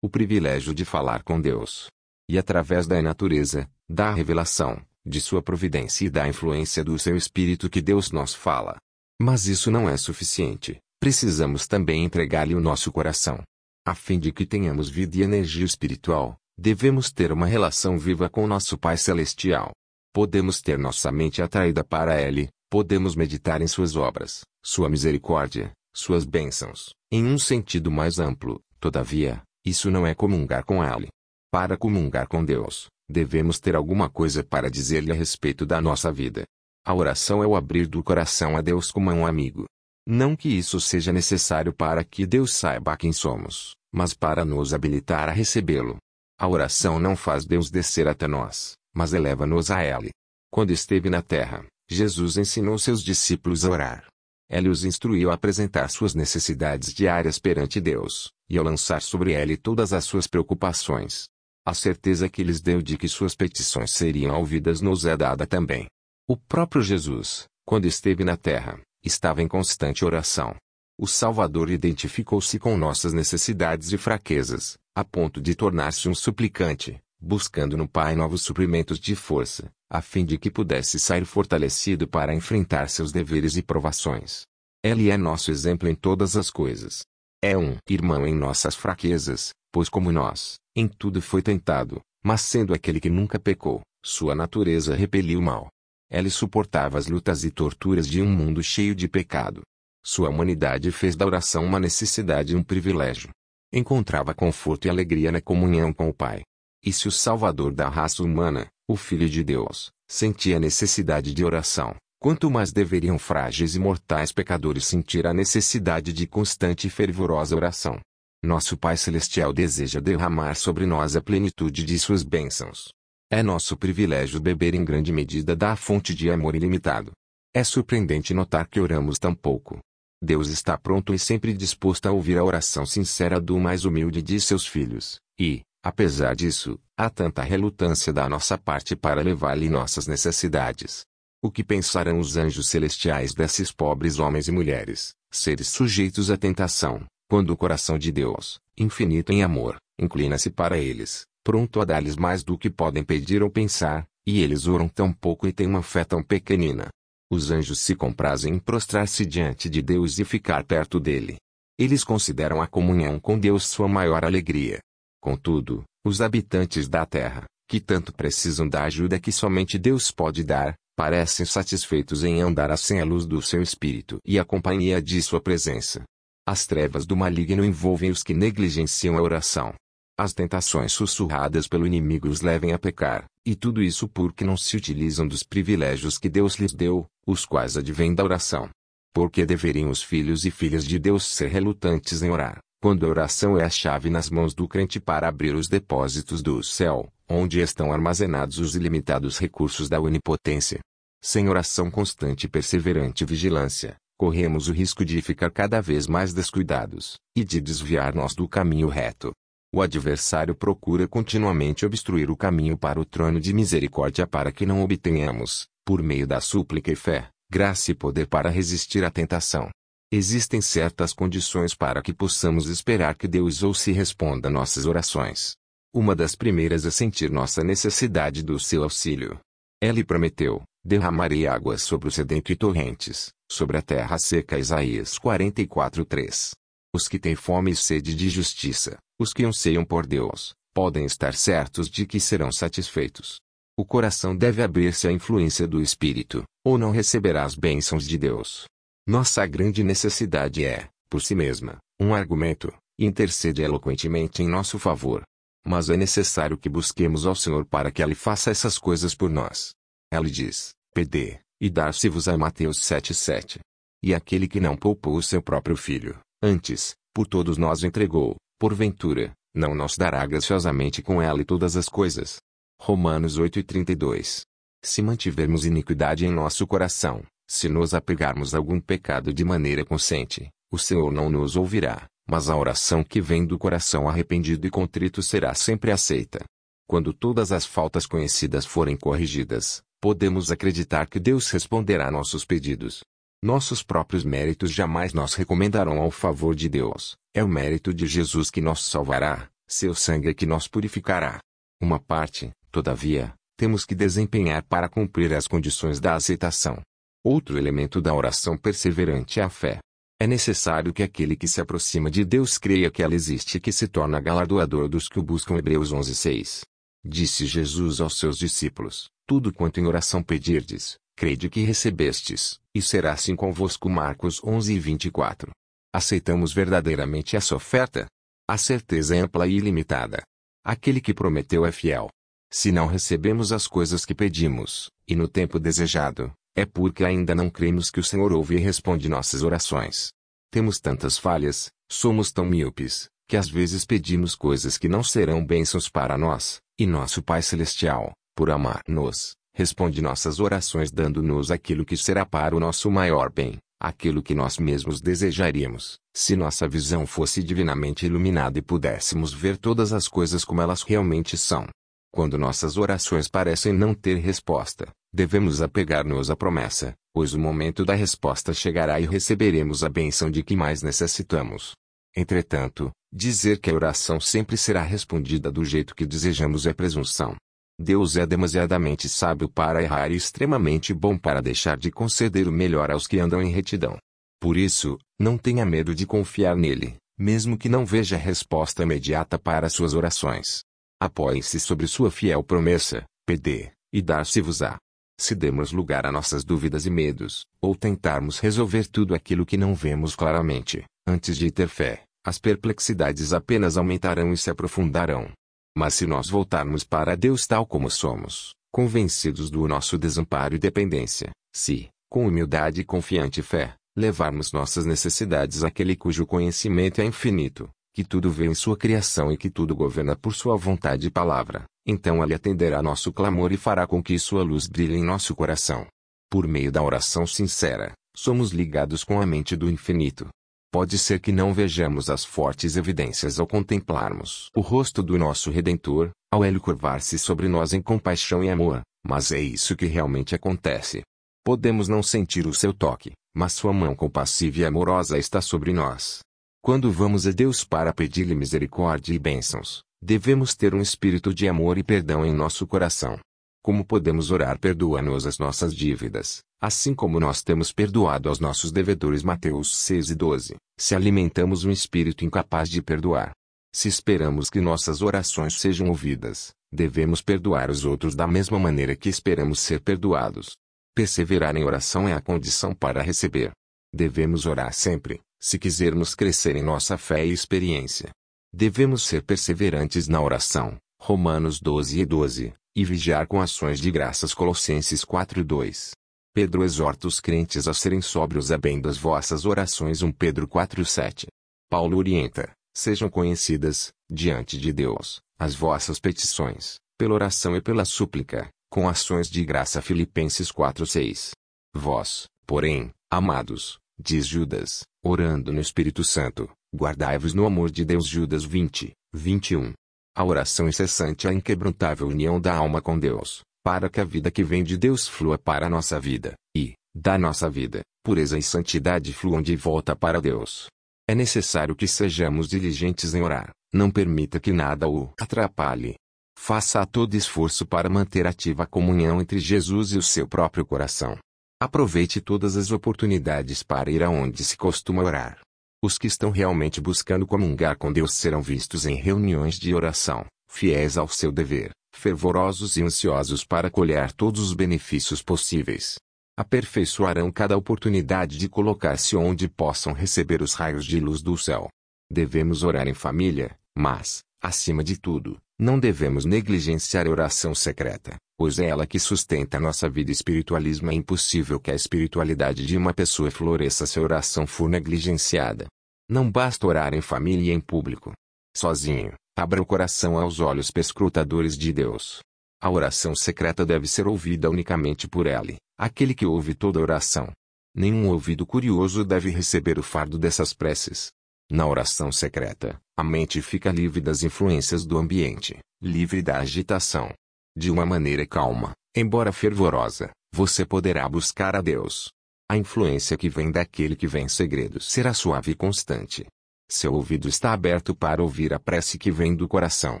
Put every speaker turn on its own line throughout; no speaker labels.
o privilégio de falar com Deus. E através da natureza, da revelação, de sua providência e da influência do seu Espírito que Deus nos fala. Mas isso não é suficiente. Precisamos também entregar-lhe o nosso coração. A fim de que tenhamos vida e energia espiritual, devemos ter uma relação viva com nosso Pai Celestial. Podemos ter nossa mente atraída para Ele, podemos meditar em Suas obras, Sua misericórdia, Suas bênçãos, em um sentido mais amplo, todavia, isso não é comungar com Ele. Para comungar com Deus, devemos ter alguma coisa para dizer-lhe a respeito da nossa vida. A oração é o abrir do coração a Deus como a um amigo. Não que isso seja necessário para que Deus saiba quem somos, mas para nos habilitar a recebê-lo. A oração não faz Deus descer até nós, mas eleva-nos a Ele. Quando esteve na terra, Jesus ensinou seus discípulos a orar. Ele os instruiu a apresentar suas necessidades diárias perante Deus, e a lançar sobre ele todas as suas preocupações. A certeza que lhes deu de que suas petições seriam ouvidas nos é dada também. O próprio Jesus, quando esteve na terra, estava em constante oração. O Salvador identificou-se com nossas necessidades e fraquezas, a ponto de tornar-se um suplicante, buscando no Pai novos suprimentos de força, a fim de que pudesse sair fortalecido para enfrentar seus deveres e provações. Ele é nosso exemplo em todas as coisas. É um irmão em nossas fraquezas, pois como nós, em tudo foi tentado, mas sendo aquele que nunca pecou, sua natureza repeliu o mal. Ele suportava as lutas e torturas de um mundo cheio de pecado. Sua humanidade fez da oração uma necessidade e um privilégio. Encontrava conforto e alegria na comunhão com o Pai. E se o Salvador da raça humana, o Filho de Deus, sentia necessidade de oração, quanto mais deveriam frágeis e mortais pecadores sentir a necessidade de constante e fervorosa oração. Nosso Pai Celestial deseja derramar sobre nós a plenitude de suas bênçãos. É nosso privilégio beber em grande medida da fonte de amor ilimitado. É surpreendente notar que oramos tão pouco. Deus está pronto e sempre disposto a ouvir a oração sincera do mais humilde de seus filhos, e, apesar disso, há tanta relutância da nossa parte para levar-lhe nossas necessidades. O que pensarão os anjos celestiais desses pobres homens e mulheres, seres sujeitos à tentação, quando o coração de Deus, infinito em amor, inclina-se para eles, pronto a dar-lhes mais do que podem pedir ou pensar, e eles oram tão pouco e têm uma fé tão pequenina. Os anjos se comprazem em prostrar-se diante de Deus e ficar perto dele. Eles consideram a comunhão com Deus sua maior alegria. Contudo, os habitantes da terra, que tanto precisam da ajuda que somente Deus pode dar, parecem satisfeitos em andar assim à luz do seu espírito e a companhia de sua presença. As trevas do maligno envolvem os que negligenciam a oração. As tentações sussurradas pelo inimigo os levem a pecar, e tudo isso porque não se utilizam dos privilégios que Deus lhes deu, os quais advêm da oração. Porque deveriam os filhos e filhas de Deus ser relutantes em orar, quando a oração é a chave nas mãos do crente para abrir os depósitos do céu, onde estão armazenados os ilimitados recursos da onipotência. Sem oração constante e perseverante vigilância, corremos o risco de ficar cada vez mais descuidados, e de desviar-nos do caminho reto. O adversário procura continuamente obstruir o caminho para o trono de misericórdia para que não obtenhamos, por meio da súplica e fé, graça e poder para resistir à tentação. Existem certas condições para que possamos esperar que Deus ou se responda nossas orações. Uma das primeiras é sentir nossa necessidade do seu auxílio. Ele prometeu, derramarei águas sobre o sedento e torrentes, sobre a terra seca Isaías 44:3. Os que têm fome e sede de justiça, os que anseiam por Deus, podem estar certos de que serão satisfeitos. O coração deve abrir-se à influência do Espírito, ou não receberá as bênçãos de Deus. Nossa grande necessidade é, por si mesma, um argumento, e intercede eloquentemente em nosso favor. Mas é necessário que busquemos ao Senhor para que Ele faça essas coisas por nós. Ele diz: PD, e dar-se-vos-á Mateus 7,7. E aquele que não poupou o seu próprio filho, antes, por todos nós entregou, porventura, não nos dará graciosamente com ela todas as coisas. Romanos 8,32. Se mantivermos iniquidade em nosso coração, se nos apegarmos a algum pecado de maneira consciente, o Senhor não nos ouvirá, mas a oração que vem do coração arrependido e contrito será sempre aceita. Quando todas as faltas conhecidas forem corrigidas, podemos acreditar que Deus responderá a nossos pedidos. Nossos próprios méritos jamais nos recomendarão ao favor de Deus. É o mérito de Jesus que nos salvará, Seu sangue é que nos purificará. Uma parte, todavia, temos que desempenhar para cumprir as condições da aceitação. Outro elemento da oração perseverante é a fé. É necessário que aquele que se aproxima de Deus creia que ela existe e que se torna galardoador dos que o buscam. Hebreus 11:6. Disse Jesus aos seus discípulos: Tudo quanto em oração pedirdes, crede que recebestes, e será assim convosco. Marcos 11:24. Aceitamos verdadeiramente essa oferta? A certeza é ampla e ilimitada. Aquele que prometeu é fiel. Se não recebemos as coisas que pedimos, e no tempo desejado, é porque ainda não cremos que o Senhor ouve e responde nossas orações. Temos tantas falhas, somos tão míopes, que às vezes pedimos coisas que não serão bênçãos para nós, e nosso Pai Celestial, por amar-nos, responde nossas orações dando-nos aquilo que será para o nosso maior bem, aquilo que nós mesmos desejaríamos, se nossa visão fosse divinamente iluminada e pudéssemos ver todas as coisas como elas realmente são. Quando nossas orações parecem não ter resposta, Devemos apegar-nos à promessa, pois o momento da resposta chegará e receberemos a bênção de que mais necessitamos. Entretanto, dizer que a oração sempre será respondida do jeito que desejamos é presunção. Deus é demasiadamente sábio para errar e extremamente bom para deixar de conceder o melhor aos que andam em retidão. Por isso, não tenha medo de confiar nele, mesmo que não veja resposta imediata para suas orações. Apoie-se sobre sua fiel promessa, PD, e dar-se-vos-á. Se demos lugar a nossas dúvidas e medos, ou tentarmos resolver tudo aquilo que não vemos claramente, antes de ter fé, as perplexidades apenas aumentarão e se aprofundarão. Mas se nós voltarmos para Deus tal como somos, convencidos do nosso desamparo e dependência, se, com humildade e confiante fé, levarmos nossas necessidades àquele cujo conhecimento é infinito, que tudo vê em sua criação e que tudo governa por sua vontade e palavra, então ele atenderá nosso clamor e fará com que sua luz brilhe em nosso coração. Por meio da oração sincera, somos ligados com a mente do infinito. Pode ser que não vejamos as fortes evidências ao contemplarmos o rosto do nosso Redentor, ao ele curvar-se sobre nós em compaixão e amor, mas é isso que realmente acontece. Podemos não sentir o seu toque, mas sua mão compassiva e amorosa está sobre nós. Quando vamos a Deus para pedir-lhe misericórdia e bênçãos, Devemos ter um espírito de amor e perdão em nosso coração. Como podemos orar perdoa-nos as nossas dívidas, assim como nós temos perdoado aos nossos devedores Mateus 6 e 12, se alimentamos um espírito incapaz de perdoar. Se esperamos que nossas orações sejam ouvidas, devemos perdoar os outros da mesma maneira que esperamos ser perdoados. Perseverar em oração é a condição para receber. Devemos orar sempre, se quisermos crescer em nossa fé e experiência. Devemos ser perseverantes na oração, Romanos 12 e 12, e vigiar com ações de graças Colossenses 4 e 2. Pedro exorta os crentes a serem sóbrios a bem das vossas orações 1 Pedro 4 7. Paulo orienta, sejam conhecidas, diante de Deus, as vossas petições, pela oração e pela súplica, com ações de graça Filipenses 4 6. Vós, porém, amados, diz Judas, orando no Espírito Santo, Guardai-vos no amor de Deus Judas 20, 21. A oração incessante é a inquebrantável união da alma com Deus, para que a vida que vem de Deus flua para a nossa vida, e, da nossa vida, pureza e santidade fluam de volta para Deus. É necessário que sejamos diligentes em orar, não permita que nada o atrapalhe. Faça todo esforço para manter ativa a comunhão entre Jesus e o seu próprio coração. Aproveite todas as oportunidades para ir aonde se costuma orar. Os que estão realmente buscando comungar com Deus serão vistos em reuniões de oração, fiéis ao seu dever, fervorosos e ansiosos para colher todos os benefícios possíveis. Aperfeiçoarão cada oportunidade de colocar-se onde possam receber os raios de luz do céu. Devemos orar em família, mas, acima de tudo, não devemos negligenciar a oração secreta, pois é ela que sustenta nossa vida. Espiritualismo é impossível que a espiritualidade de uma pessoa floresça se a oração for negligenciada. Não basta orar em família e em público. Sozinho, abra o coração aos olhos perscrutadores de Deus. A oração secreta deve ser ouvida unicamente por Ele, aquele que ouve toda oração. Nenhum ouvido curioso deve receber o fardo dessas preces. Na oração secreta, a mente fica livre das influências do ambiente, livre da agitação. De uma maneira calma, embora fervorosa, você poderá buscar a Deus. A influência que vem daquele que vem em segredo será suave e constante. Seu ouvido está aberto para ouvir a prece que vem do coração.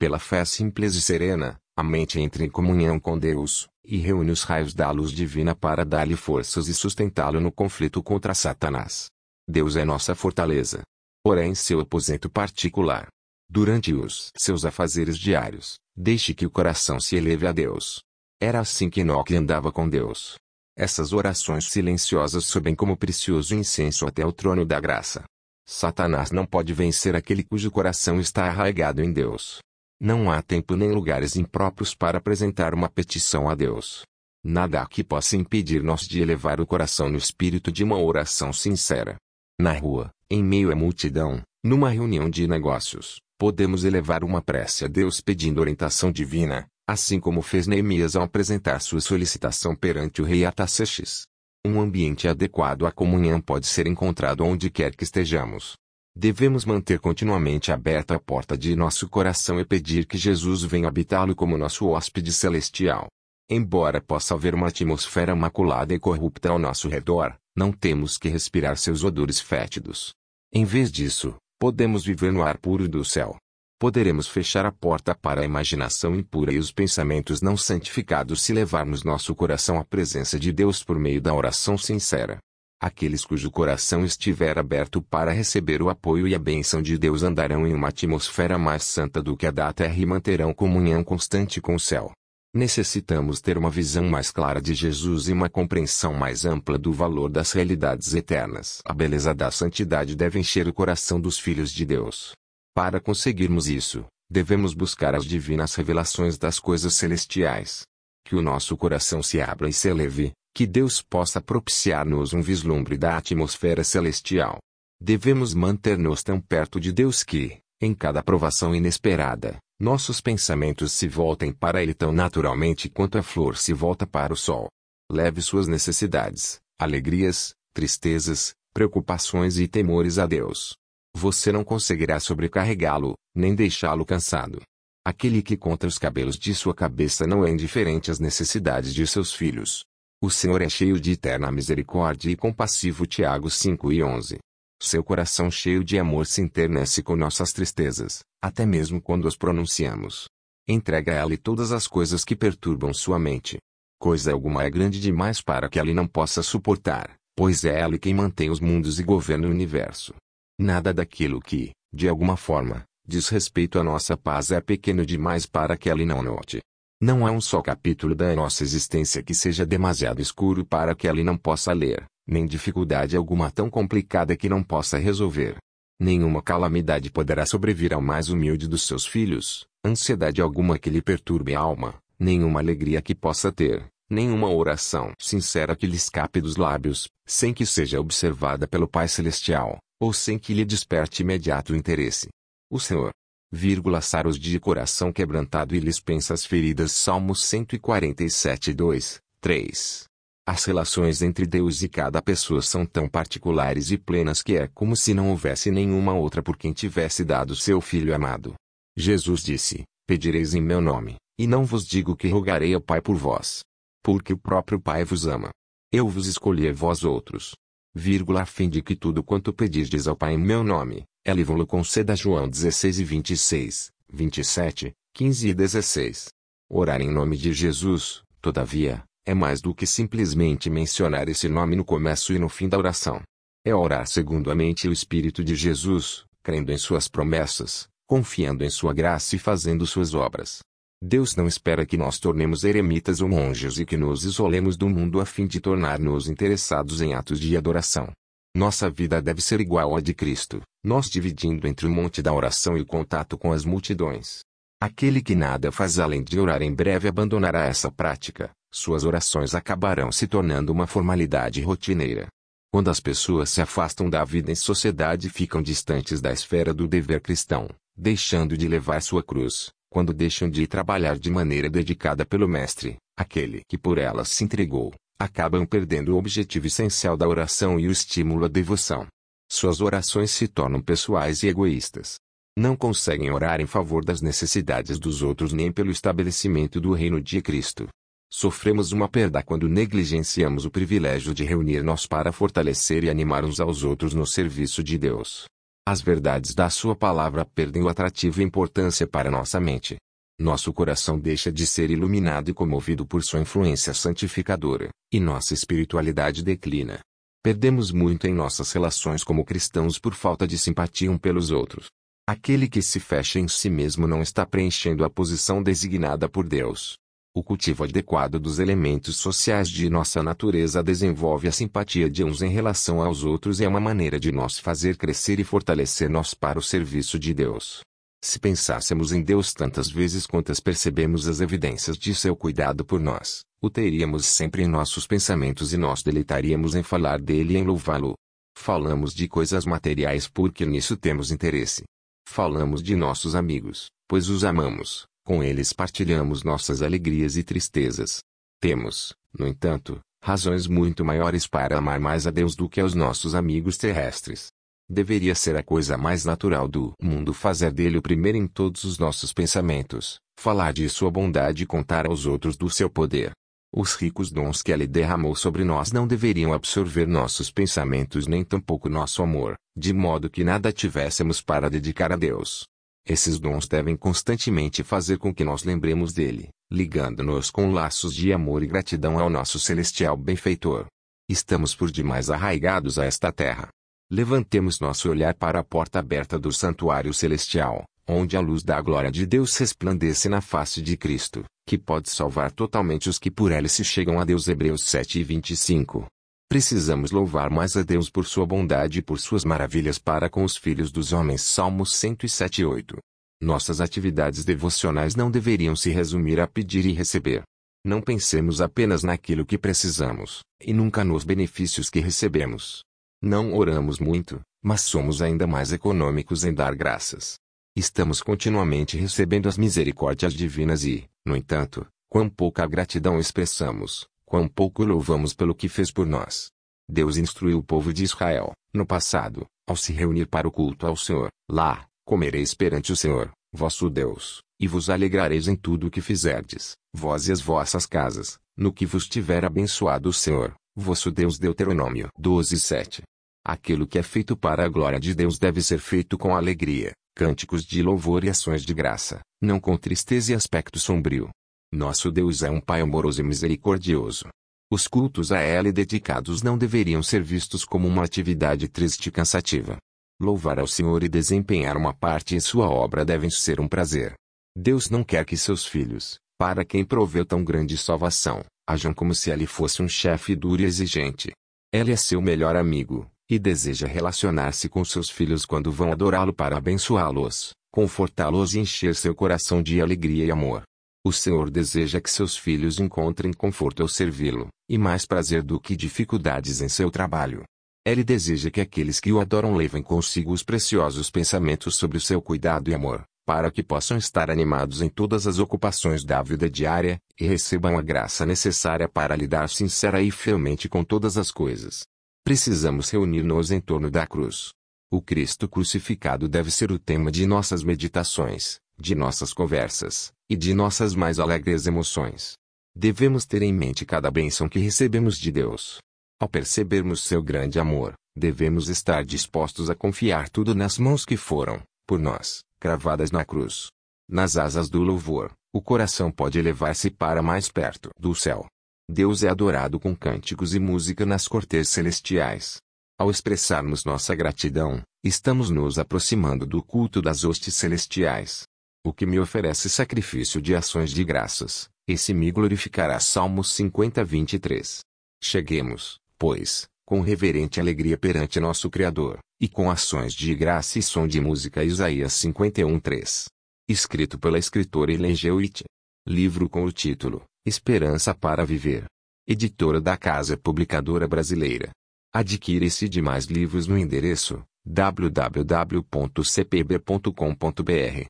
Pela fé simples e serena, a mente entra em comunhão com Deus, e reúne os raios da luz divina para dar-lhe forças e sustentá-lo no conflito contra Satanás. Deus é nossa fortaleza. Porém, seu aposento particular. Durante os seus afazeres diários, deixe que o coração se eleve a Deus. Era assim que Enoque andava com Deus. Essas orações silenciosas sobem como precioso incenso até o trono da graça. Satanás não pode vencer aquele cujo coração está arraigado em Deus. Não há tempo nem lugares impróprios para apresentar uma petição a Deus. Nada há que possa impedir nós de elevar o coração no espírito de uma oração sincera. Na rua, em meio à multidão, numa reunião de negócios, podemos elevar uma prece a Deus pedindo orientação divina, assim como fez Neemias ao apresentar sua solicitação perante o rei Ataxerxes. Um ambiente adequado à comunhão pode ser encontrado onde quer que estejamos. Devemos manter continuamente aberta a porta de nosso coração e pedir que Jesus venha habitá-lo como nosso hóspede celestial. Embora possa haver uma atmosfera maculada e corrupta ao nosso redor, não temos que respirar seus odores fétidos. Em vez disso, podemos viver no ar puro do céu. Poderemos fechar a porta para a imaginação impura e os pensamentos não santificados se levarmos nosso coração à presença de Deus por meio da oração sincera. Aqueles cujo coração estiver aberto para receber o apoio e a bênção de Deus andarão em uma atmosfera mais santa do que a da terra e manterão comunhão constante com o céu. Necessitamos ter uma visão mais clara de Jesus e uma compreensão mais ampla do valor das realidades eternas. A beleza da santidade deve encher o coração dos filhos de Deus. Para conseguirmos isso, devemos buscar as divinas revelações das coisas celestiais. Que o nosso coração se abra e se eleve, que Deus possa propiciar-nos um vislumbre da atmosfera celestial. Devemos manter-nos tão perto de Deus que, em cada provação inesperada, nossos pensamentos se voltem para ele tão naturalmente quanto a flor se volta para o sol. Leve suas necessidades, alegrias, tristezas, preocupações e temores a Deus. Você não conseguirá sobrecarregá-lo, nem deixá-lo cansado. Aquele que conta os cabelos de sua cabeça não é indiferente às necessidades de seus filhos. O Senhor é cheio de eterna misericórdia e compassivo Tiago 5 e 11. Seu coração cheio de amor se internece com nossas tristezas, até mesmo quando as pronunciamos. Entrega a ela todas as coisas que perturbam sua mente. Coisa alguma é grande demais para que ela não possa suportar, pois é ela quem mantém os mundos e governa o universo. Nada daquilo que, de alguma forma, diz respeito à nossa paz é pequeno demais para que ela não note. Não há um só capítulo da nossa existência que seja demasiado escuro para que ela não possa ler nem dificuldade alguma tão complicada que não possa resolver. Nenhuma calamidade poderá sobrevir ao mais humilde dos seus filhos, ansiedade alguma que lhe perturbe a alma, nenhuma alegria que possa ter, nenhuma oração sincera que lhe escape dos lábios, sem que seja observada pelo Pai Celestial, ou sem que lhe desperte imediato interesse. O Senhor, vírgula saros de coração quebrantado e lhes pensa as feridas Salmos 147 2, 3. As relações entre Deus e cada pessoa são tão particulares e plenas que é como se não houvesse nenhuma outra por quem tivesse dado seu Filho amado. Jesus disse: Pedireis em meu nome, e não vos digo que rogarei ao Pai por vós. Porque o próprio Pai vos ama. Eu vos escolhi a vós outros. Vírgula a fim de que tudo quanto pedirdes ao Pai em meu nome, ele vos conceda João 16 e 26, 27, 15 e 16. Orar em nome de Jesus, todavia, é mais do que simplesmente mencionar esse nome no começo e no fim da oração. É orar segundo a mente e o Espírito de Jesus, crendo em suas promessas, confiando em sua graça e fazendo suas obras. Deus não espera que nós tornemos eremitas ou monges e que nos isolemos do mundo a fim de tornar-nos interessados em atos de adoração. Nossa vida deve ser igual à de Cristo, nós dividindo entre o monte da oração e o contato com as multidões. Aquele que nada faz além de orar em breve abandonará essa prática, suas orações acabarão se tornando uma formalidade rotineira. Quando as pessoas se afastam da vida em sociedade e ficam distantes da esfera do dever cristão, deixando de levar sua cruz, quando deixam de trabalhar de maneira dedicada pelo Mestre, aquele que por elas se entregou, acabam perdendo o objetivo essencial da oração e o estímulo à devoção. Suas orações se tornam pessoais e egoístas. Não conseguem orar em favor das necessidades dos outros nem pelo estabelecimento do reino de Cristo. Sofremos uma perda quando negligenciamos o privilégio de reunir-nos para fortalecer e animar uns aos outros no serviço de Deus. As verdades da sua palavra perdem o atrativo e importância para nossa mente. Nosso coração deixa de ser iluminado e comovido por sua influência santificadora, e nossa espiritualidade declina. Perdemos muito em nossas relações como cristãos por falta de simpatia um pelos outros. Aquele que se fecha em si mesmo não está preenchendo a posição designada por Deus. O cultivo adequado dos elementos sociais de nossa natureza desenvolve a simpatia de uns em relação aos outros e é uma maneira de nós fazer crescer e fortalecer nós para o serviço de Deus. Se pensássemos em Deus tantas vezes quantas percebemos as evidências de seu cuidado por nós, o teríamos sempre em nossos pensamentos e nós deleitaríamos em falar dele e em louvá-lo. Falamos de coisas materiais porque nisso temos interesse. Falamos de nossos amigos, pois os amamos, com eles partilhamos nossas alegrias e tristezas. Temos, no entanto, razões muito maiores para amar mais a Deus do que aos nossos amigos terrestres. Deveria ser a coisa mais natural do mundo fazer dele o primeiro em todos os nossos pensamentos, falar de sua bondade e contar aos outros do seu poder. Os ricos dons que ele derramou sobre nós não deveriam absorver nossos pensamentos nem tampouco nosso amor, de modo que nada tivéssemos para dedicar a Deus. Esses dons devem constantemente fazer com que nós lembremos dele, ligando-nos com laços de amor e gratidão ao nosso celestial benfeitor. Estamos por demais arraigados a esta terra. Levantemos nosso olhar para a porta aberta do santuário celestial, onde a luz da glória de Deus resplandece na face de Cristo, que pode salvar totalmente os que por ela se chegam a Deus. Hebreus 7 e 25. Precisamos louvar mais a Deus por sua bondade e por suas maravilhas para com os filhos dos homens. Salmos 107:8. Nossas atividades devocionais não deveriam se resumir a pedir e receber. Não pensemos apenas naquilo que precisamos, e nunca nos benefícios que recebemos. Não oramos muito, mas somos ainda mais econômicos em dar graças. Estamos continuamente recebendo as misericórdias divinas e, no entanto, quão pouca gratidão expressamos, Quão pouco louvamos pelo que fez por nós. Deus instruiu o povo de Israel, no passado, ao se reunir para o culto ao Senhor. Lá, comereis perante o Senhor, vosso Deus, e vos alegrareis em tudo o que fizerdes, vós e as vossas casas, no que vos tiver abençoado o Senhor, vosso Deus. Deuteronômio 12, 7. Aquilo que é feito para a glória de Deus deve ser feito com alegria, cânticos de louvor e ações de graça, não com tristeza e aspecto sombrio. Nosso Deus é um Pai amoroso e misericordioso. Os cultos a Ele dedicados não deveriam ser vistos como uma atividade triste e cansativa. Louvar ao Senhor e desempenhar uma parte em sua obra devem ser um prazer. Deus não quer que seus filhos, para quem proveu tão grande salvação, ajam como se ele fosse um chefe duro e exigente. Ele é seu melhor amigo, e deseja relacionar-se com seus filhos quando vão adorá-lo para abençoá-los, confortá-los e encher seu coração de alegria e amor. O Senhor deseja que seus filhos encontrem conforto ao servi-lo, e mais prazer do que dificuldades em seu trabalho. Ele deseja que aqueles que o adoram levem consigo os preciosos pensamentos sobre o seu cuidado e amor, para que possam estar animados em todas as ocupações da vida diária, e recebam a graça necessária para lidar sincera e fielmente com todas as coisas. Precisamos reunir-nos em torno da cruz. O Cristo crucificado deve ser o tema de nossas meditações, de nossas conversas, e de nossas mais alegres emoções. Devemos ter em mente cada bênção que recebemos de Deus. Ao percebermos seu grande amor, devemos estar dispostos a confiar tudo nas mãos que foram, por nós, cravadas na cruz. Nas asas do louvor, o coração pode elevar-se para mais perto do céu. Deus é adorado com cânticos e música nas cortes celestiais. Ao expressarmos nossa gratidão, estamos nos aproximando do culto das hostes celestiais. O que me oferece sacrifício de ações de graças, esse me glorificará. Salmos 50, 23. Cheguemos, pois, com reverente alegria perante nosso Criador, e com ações de graça e som de música. Isaías 51, 3. Escrito pela escritora. White. Livro com o título Esperança para Viver. Editora da Casa Publicadora Brasileira. Adquire esse e demais livros no endereço www.cpb.com.br